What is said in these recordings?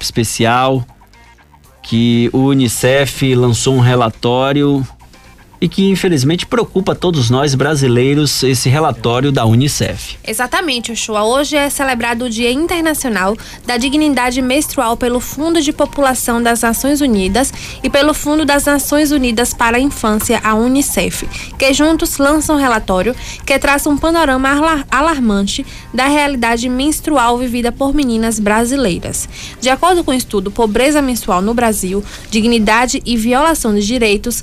especial que o Unicef lançou um relatório e que infelizmente preocupa todos nós brasileiros esse relatório da Unicef. Exatamente, Oshua. Hoje é celebrado o Dia Internacional da Dignidade Menstrual pelo Fundo de População das Nações Unidas e pelo Fundo das Nações Unidas para a Infância, a Unicef, que juntos lançam um relatório que traça um panorama alarmante da realidade menstrual vivida por meninas brasileiras. De acordo com o estudo Pobreza Menstrual no Brasil, Dignidade e Violação de Direitos,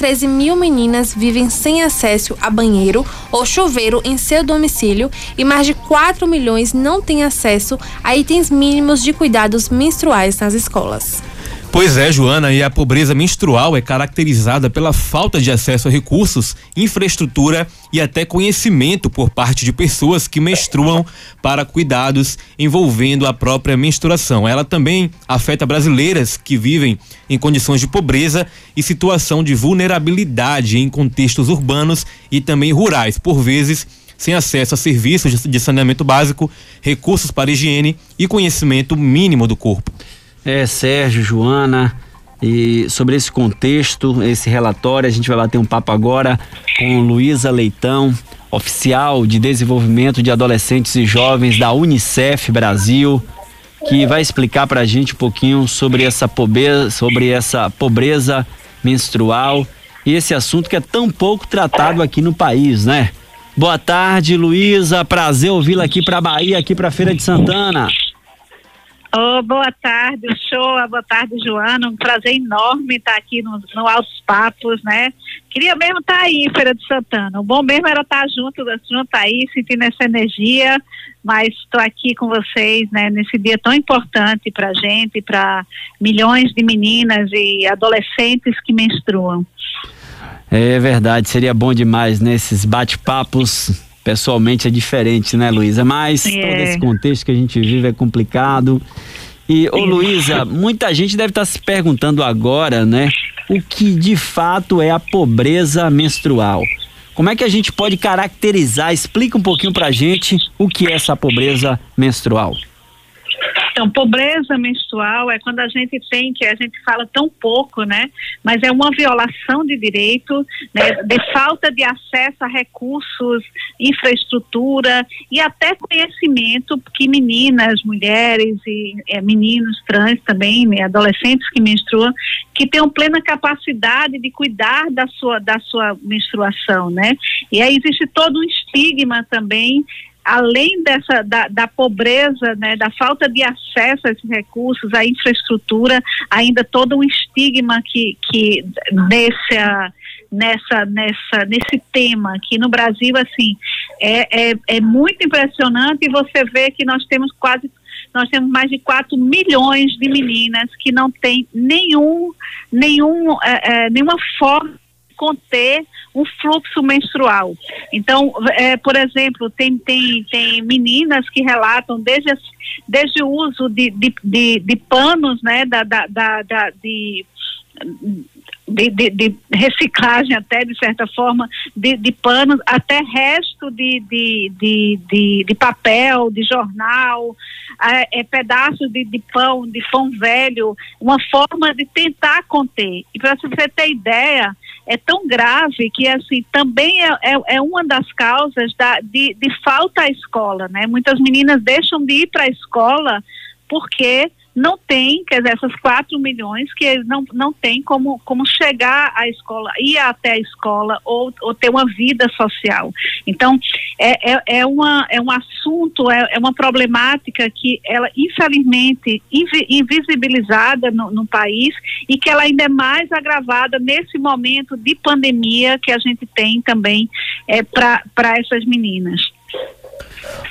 713 mil meninas vivem sem acesso a banheiro ou chuveiro em seu domicílio e mais de 4 milhões não têm acesso a itens mínimos de cuidados menstruais nas escolas. Pois é, Joana, e a pobreza menstrual é caracterizada pela falta de acesso a recursos, infraestrutura e até conhecimento por parte de pessoas que menstruam para cuidados envolvendo a própria menstruação. Ela também afeta brasileiras que vivem em condições de pobreza e situação de vulnerabilidade em contextos urbanos e também rurais, por vezes sem acesso a serviços de saneamento básico, recursos para higiene e conhecimento mínimo do corpo. É, Sérgio, Joana, e sobre esse contexto, esse relatório, a gente vai bater um papo agora com Luísa Leitão, oficial de desenvolvimento de adolescentes e jovens da Unicef Brasil, que vai explicar para a gente um pouquinho sobre essa pobreza, sobre essa pobreza menstrual e esse assunto que é tão pouco tratado aqui no país, né? Boa tarde, Luísa. Prazer ouvi-la aqui para Bahia, aqui para Feira de Santana. Oh, boa tarde, show, boa tarde, Joana. Um prazer enorme estar aqui no, no Altos Papos, né? Queria mesmo estar aí em Feira de Santana. O bom mesmo era estar junto, junto aí, sentindo essa energia, mas estou aqui com vocês, né, nesse dia tão importante para a gente, para milhões de meninas e adolescentes que menstruam. É verdade, seria bom demais nesses né, bate-papos pessoalmente é diferente, né, Luísa? Mas é. todo esse contexto que a gente vive é complicado. E, ô Luísa, muita gente deve estar se perguntando agora, né, o que de fato é a pobreza menstrual. Como é que a gente pode caracterizar? Explica um pouquinho pra gente o que é essa pobreza menstrual. Então, pobreza menstrual é quando a gente tem, que a gente fala tão pouco, né? Mas é uma violação de direito, né? De falta de acesso a recursos, infraestrutura e até conhecimento que meninas, mulheres e é, meninos trans também, né? adolescentes que menstruam, que tenham plena capacidade de cuidar da sua, da sua menstruação, né? E aí existe todo um estigma também além dessa da, da, pobreza, né, da falta de acesso a esses recursos, à infraestrutura, ainda todo um estigma que, que nessa, nessa, nessa, nesse tema aqui no Brasil, assim, é, é, é muito impressionante você vê que nós temos quase nós temos mais de 4 milhões de meninas que não têm nenhum, nenhum, é, é, nenhuma forma conter um fluxo menstrual. Então, é, por exemplo, tem, tem, tem meninas que relatam desde, desde o uso de, de, de, de panos, né, da, da, da, da de de, de, de, reciclagem até de certa forma de, de panos até resto de, de, de, de, papel de jornal é, é pedaços de, de pão de pão velho uma forma de tentar conter. E para você ter ideia é tão grave que assim também é, é, é uma das causas da, de, de falta à escola né? Muitas meninas deixam de ir para a escola porque não tem, quer dizer, essas 4 milhões que não, não tem como, como chegar à escola, ir até a escola ou, ou ter uma vida social. Então, é, é, é, uma, é um assunto, é, é uma problemática que ela, infelizmente, invisibilizada no, no país e que ela ainda é mais agravada nesse momento de pandemia que a gente tem também é, para essas meninas.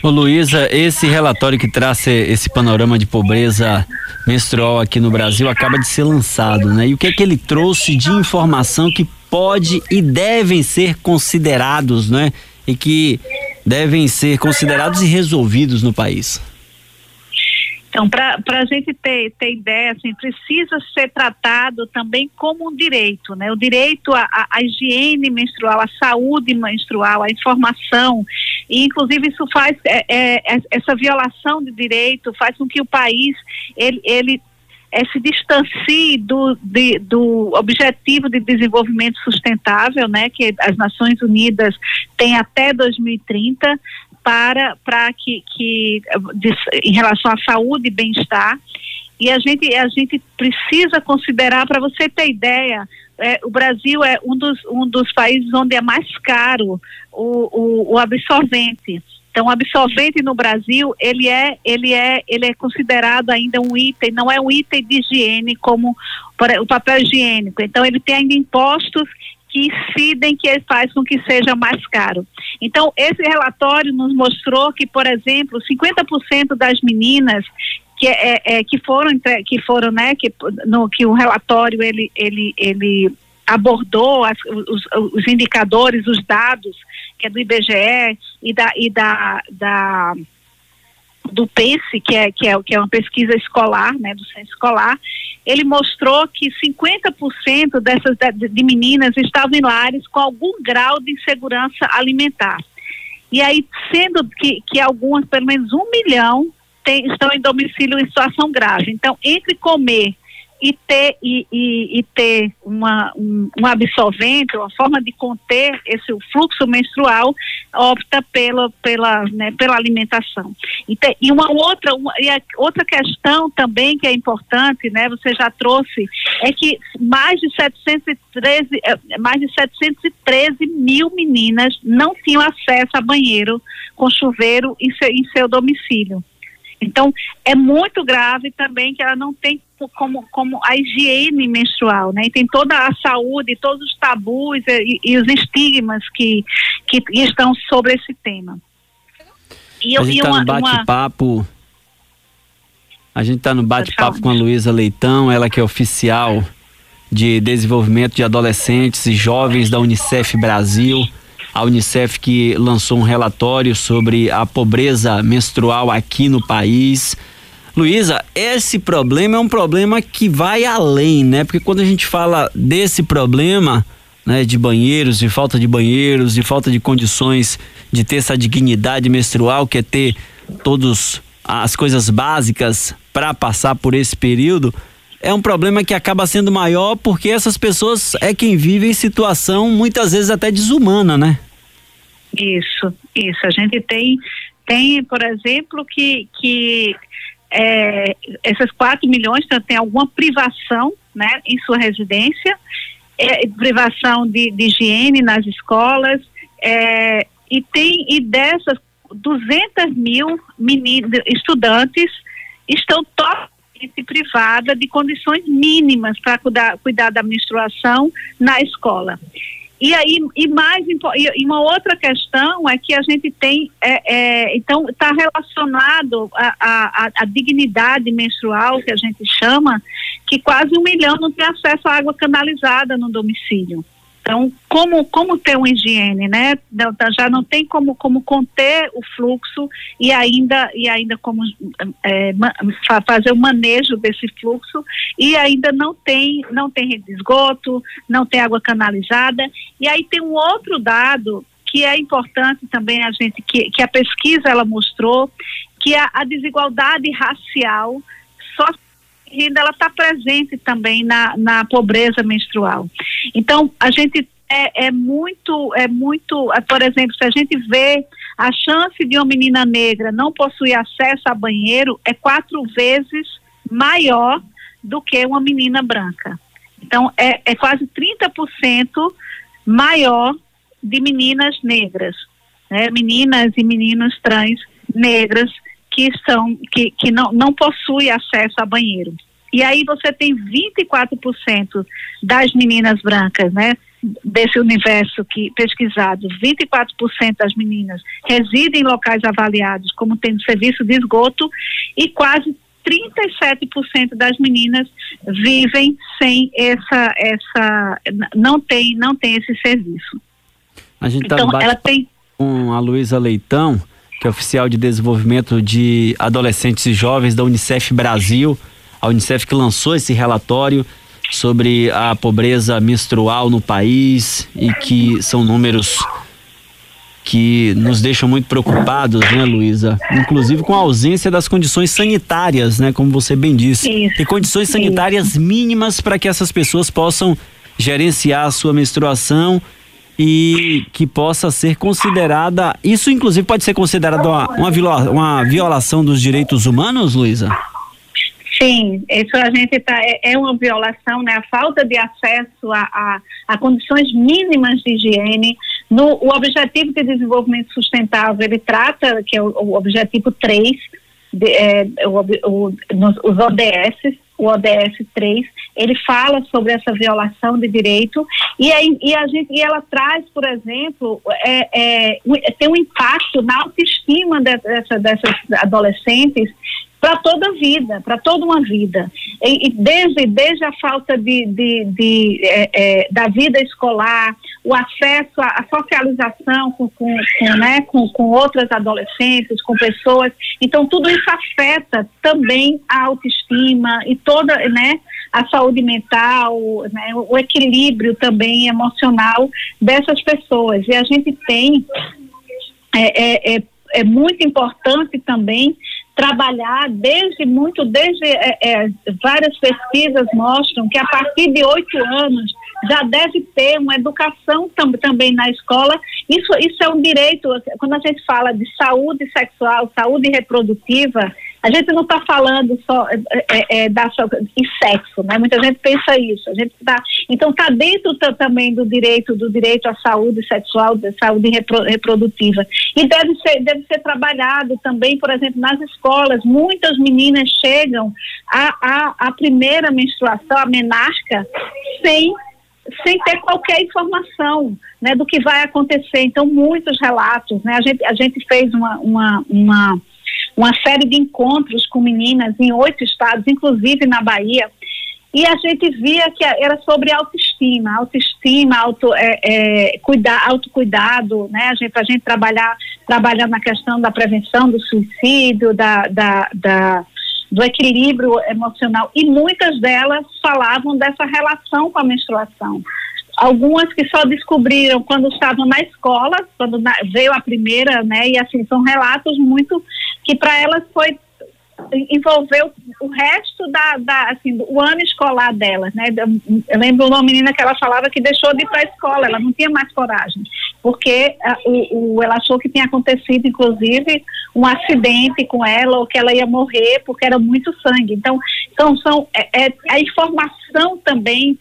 Ô Luísa, esse relatório que traz esse panorama de pobreza menstrual aqui no Brasil acaba de ser lançado, né? E o que é que ele trouxe de informação que pode e devem ser considerados, né? E que devem ser considerados e resolvidos no país? Então, para a gente ter, ter ideia, assim, precisa ser tratado também como um direito, né? O direito à, à, higiene menstrual, à saúde menstrual, à informação, e inclusive isso faz, é, é, essa violação de direito faz com que o país, ele, ele é, se distancie do, de, do objetivo de desenvolvimento sustentável, né, que as Nações Unidas têm até 2030 para, para que, que em relação à saúde e bem-estar. E a gente, a gente precisa considerar, para você ter ideia, é, o Brasil é um dos, um dos países onde é mais caro o, o, o absorvente. Então, o absorvente no Brasil, ele é, ele é, ele é considerado ainda um item, não é um item de higiene como o papel higiênico. Então, ele tem ainda impostos que incidem, que faz com que seja mais caro. Então, esse relatório nos mostrou que, por exemplo, 50% das meninas que, é, é, que foram, que foram, né, que, no, que o relatório ele, ele, ele abordou as, os, os, indicadores, os dados, que é do IBGE e da, e da, da do PENSE, que é, que, é, que é uma pesquisa escolar, né, do censo escolar, ele mostrou que 50% dessas de, de meninas estavam em lares com algum grau de insegurança alimentar. E aí, sendo que, que algumas, pelo menos um milhão, tem, estão em domicílio em situação grave. Então, entre comer e ter, e, e, e ter uma, um, um, absolvente, uma forma de conter esse fluxo menstrual, opta pela, pela, né, pela alimentação. E, te, e uma outra, uma, e outra questão também que é importante, né, você já trouxe, é que mais de 713, eh, mais de 713 mil meninas não tinham acesso a banheiro com chuveiro em seu, em seu domicílio. Então, é muito grave também que ela não tem como, como a higiene menstrual, né? E tem toda a saúde, todos os tabus e, e os estigmas que, que estão sobre esse tema. E, a gente está no bate-papo. A gente está no bate-papo com a Luísa Leitão, ela que é oficial de desenvolvimento de adolescentes e jovens da Unicef Brasil a Unicef que lançou um relatório sobre a pobreza menstrual aqui no país. Luísa, esse problema é um problema que vai além, né? Porque quando a gente fala desse problema, né, de banheiros, de falta de banheiros, de falta de condições de ter essa dignidade menstrual, que é ter todas as coisas básicas para passar por esse período, é um problema que acaba sendo maior porque essas pessoas é quem vive em situação muitas vezes até desumana, né? Isso, isso. A gente tem, tem por exemplo, que, que é, essas 4 milhões tem alguma privação né, em sua residência, é, privação de, de, higiene nas escolas, é, e tem e dessas 200 mil meninos, estudantes estão totalmente privadas de condições mínimas para cuidar, cuidar da menstruação na escola. E aí, e mais e uma outra questão é que a gente tem, é, é, então está relacionado à dignidade menstrual que a gente chama, que quase um milhão não tem acesso à água canalizada no domicílio. Então, como, como ter uma higiene, né? Já não tem como, como conter o fluxo e ainda, e ainda como é, fazer o manejo desse fluxo e ainda não tem, não tem rede de esgoto, não tem água canalizada. E aí tem um outro dado que é importante também a gente, que, que a pesquisa ela mostrou, que a, a desigualdade racial só renda ela está presente também na, na pobreza menstrual. Então, a gente é, é muito, é muito, é, por exemplo, se a gente vê a chance de uma menina negra não possuir acesso a banheiro é quatro vezes maior do que uma menina branca. Então, é, é quase 30% maior de meninas negras, né? meninas e meninos trans negras que são que, que não, não possui acesso a banheiro. E aí você tem 24% das meninas brancas, né? Desse universo que pesquisado, 24% das meninas residem em locais avaliados como tendo serviço de esgoto e quase 37% das meninas vivem sem essa essa não tem não tem esse serviço. A gente tá então ela tem com a Luísa Leitão que é oficial de desenvolvimento de adolescentes e jovens da Unicef Brasil, a Unicef que lançou esse relatório sobre a pobreza menstrual no país e que são números que nos deixam muito preocupados, né, Luísa? Inclusive com a ausência das condições sanitárias, né, como você bem disse. Isso. E condições sanitárias mínimas para que essas pessoas possam gerenciar a sua menstruação e que possa ser considerada. Isso, inclusive, pode ser considerado uma, uma, uma violação dos direitos humanos, Luísa? Sim, isso a gente tá, é, é uma violação, né? A falta de acesso a, a, a condições mínimas de higiene. No, o Objetivo de Desenvolvimento Sustentável, ele trata, que é o, o Objetivo 3, de, é, o, o, nos, os ODS, o ODS 3, ele fala sobre essa violação de direito e, aí, e, a gente, e ela traz, por exemplo, é, é, tem um impacto na autoestima dessa, dessas adolescentes para toda a vida, para toda uma vida. E, e, desde, desde a falta de, de, de é, é, da vida escolar, o acesso à, socialização com, com, com, né, com, com outras adolescentes, com pessoas. Então, tudo isso afeta também a autoestima e toda né, a saúde mental, né, o equilíbrio também emocional dessas pessoas. E a gente tem. É, é, é, é muito importante também trabalhar desde muito, desde é, é, várias pesquisas mostram que a partir de oito anos já deve ter uma educação tam, também na escola. Isso, isso é um direito, quando a gente fala de saúde sexual, saúde reprodutiva, a gente não está falando só é, é, é da de sexo, né? Muita gente pensa isso. A gente tá, então está dentro também do direito do direito à saúde sexual, da saúde repro, reprodutiva e deve ser deve ser trabalhado também, por exemplo, nas escolas. Muitas meninas chegam à primeira menstruação, a menarca, sem sem ter qualquer informação né, do que vai acontecer. Então, muitos relatos. Né, a, gente, a gente fez uma, uma, uma uma série de encontros com meninas em oito estados, inclusive na Bahia, e a gente via que era sobre autoestima, autoestima, auto, é, é, cuidar, autocuidado, né? A gente, a gente trabalhar, trabalhar na questão da prevenção do suicídio, da, da, da, do equilíbrio emocional. E muitas delas falavam dessa relação com a menstruação. Algumas que só descobriram quando estavam na escola, quando na, veio a primeira, né? E assim, são relatos muito que para elas foi envolveu o resto da, da assim, do ano escolar delas, né? Eu lembro uma menina que ela falava que deixou de ir para a escola, ela não tinha mais coragem, porque a, o, o, ela achou que tinha acontecido, inclusive, um acidente com ela, ou que ela ia morrer porque era muito sangue. Então, então são é, é a informação também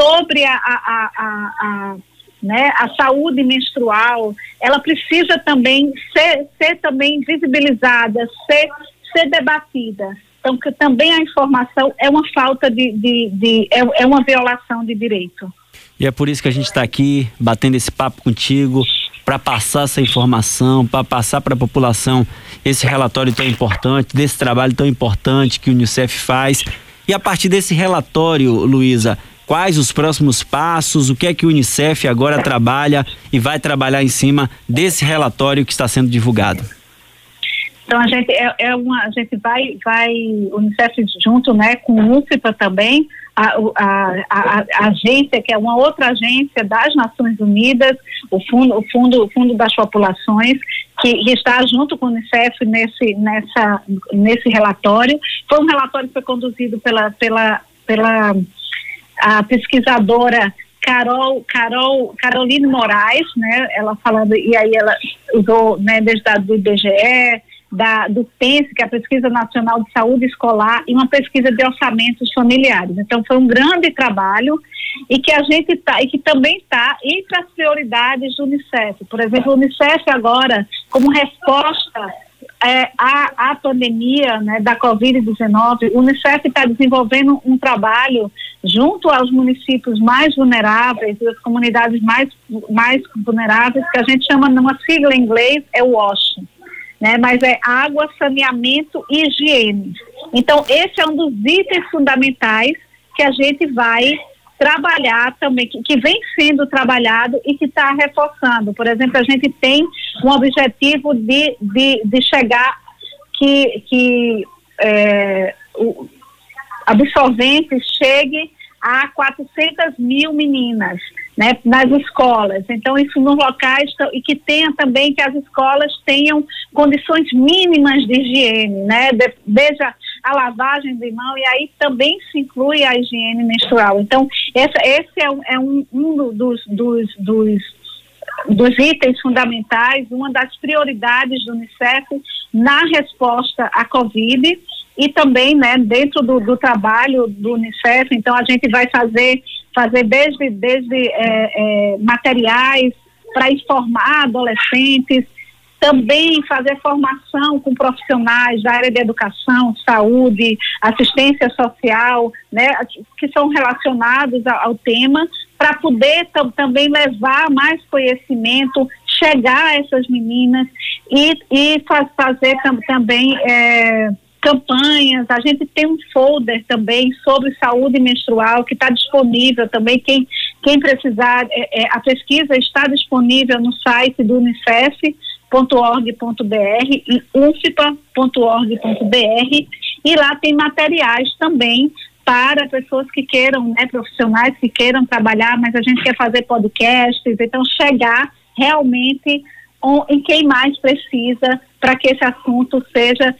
sobre a, a, a, a né, a saúde menstrual, ela precisa também ser, ser também visibilizada, ser, ser debatida. Então, que também a informação é uma falta de, de, de é, é uma violação de direito. E é por isso que a gente está aqui batendo esse papo contigo para passar essa informação, para passar para a população esse relatório tão importante, desse trabalho tão importante que o Unicef faz. E a partir desse relatório, Luísa, quais os próximos passos, o que é que o Unicef agora trabalha e vai trabalhar em cima desse relatório que está sendo divulgado. Então a gente é, é uma, a gente vai, vai o Unicef junto, né, com o UNFPA também, a, a, a, a, agência que é uma outra agência das Nações Unidas, o fundo, o fundo, o fundo das populações que, que está junto com o Unicef nesse, nessa, nesse relatório. Foi um relatório que foi conduzido pela, pela, pela a pesquisadora Carol, Carol, Caroline Moraes, né, ela falando, e aí ela usou, né, desde do IBGE, da, do PENS, que é a Pesquisa Nacional de Saúde Escolar, e uma pesquisa de orçamentos familiares. Então, foi um grande trabalho e que a gente está, e que também está entre as prioridades do Unicef. Por exemplo, o Unicef agora, como resposta é, a, a pandemia né, da Covid-19, o Unicef está desenvolvendo um trabalho junto aos municípios mais vulneráveis e as comunidades mais, mais vulneráveis, que a gente chama, numa sigla em inglês, é o WASH, né, mas é água, saneamento e higiene. Então, esse é um dos itens fundamentais que a gente vai trabalhar também, que, que vem sendo trabalhado e que está reforçando. Por exemplo, a gente tem um objetivo de, de, de chegar que, que é, absorvente chegue a 400 mil meninas né, nas escolas. Então, isso nos locais e que tenha também que as escolas tenham condições mínimas de higiene, né, de, desde a, lavagem de mão e aí também se inclui a higiene menstrual. Então, essa, esse é, um, é um, um dos, dos, dos, dos itens fundamentais, uma das prioridades do Unicef na resposta à Covid e também, né, dentro do, do trabalho do Unicef, então a gente vai fazer fazer desde, desde é, é, materiais para informar adolescentes, também fazer formação com profissionais da área de educação, saúde, assistência social, né, que são relacionados ao, ao tema, para poder também levar mais conhecimento, chegar a essas meninas e, e faz, fazer tam também é, campanhas, a gente tem um folder também sobre saúde menstrual que está disponível também, quem, quem precisar, é, é, a pesquisa está disponível no site do unicef.org.br e ufpa.org.br e lá tem materiais também para pessoas que queiram, né, profissionais que queiram trabalhar, mas a gente quer fazer podcasts, então chegar realmente em quem mais precisa para que esse assunto seja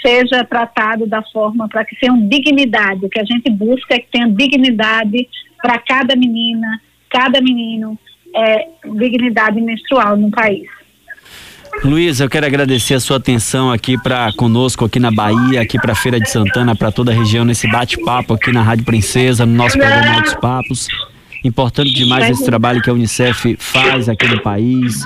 seja tratado da forma para que tenha dignidade. O que a gente busca é que tenha dignidade para cada menina, cada menino, é, dignidade menstrual no país. Luiz, eu quero agradecer a sua atenção aqui para conosco aqui na Bahia, aqui para Feira de Santana, para toda a região nesse bate-papo aqui na Rádio Princesa, no nosso programa Altos Papos. Importante demais esse trabalho que a Unicef faz aqui no país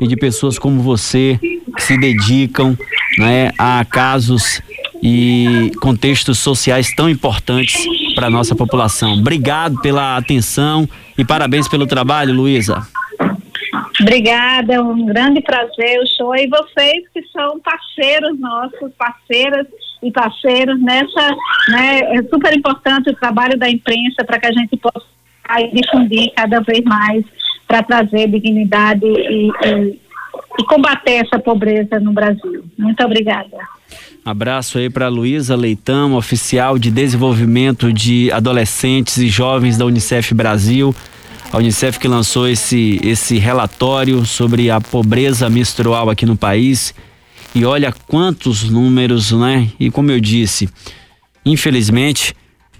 e de pessoas como você que se dedicam né, a casos e contextos sociais tão importantes para a nossa população. Obrigado pela atenção e parabéns pelo trabalho, Luísa. Obrigada, é um grande prazer o show e vocês que são parceiros nossos, parceiras e parceiros nessa, né, é super importante o trabalho da imprensa para que a gente possa difundir cada vez mais para trazer dignidade e, e, e, combater essa pobreza no Brasil. Muito obrigada. Abraço aí para Luísa Leitão, oficial de desenvolvimento de adolescentes e jovens da Unicef Brasil. A Unicef que lançou esse, esse relatório sobre a pobreza menstrual aqui no país. E olha quantos números, né? E como eu disse, infelizmente,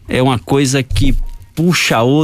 é uma coisa que puxa outra.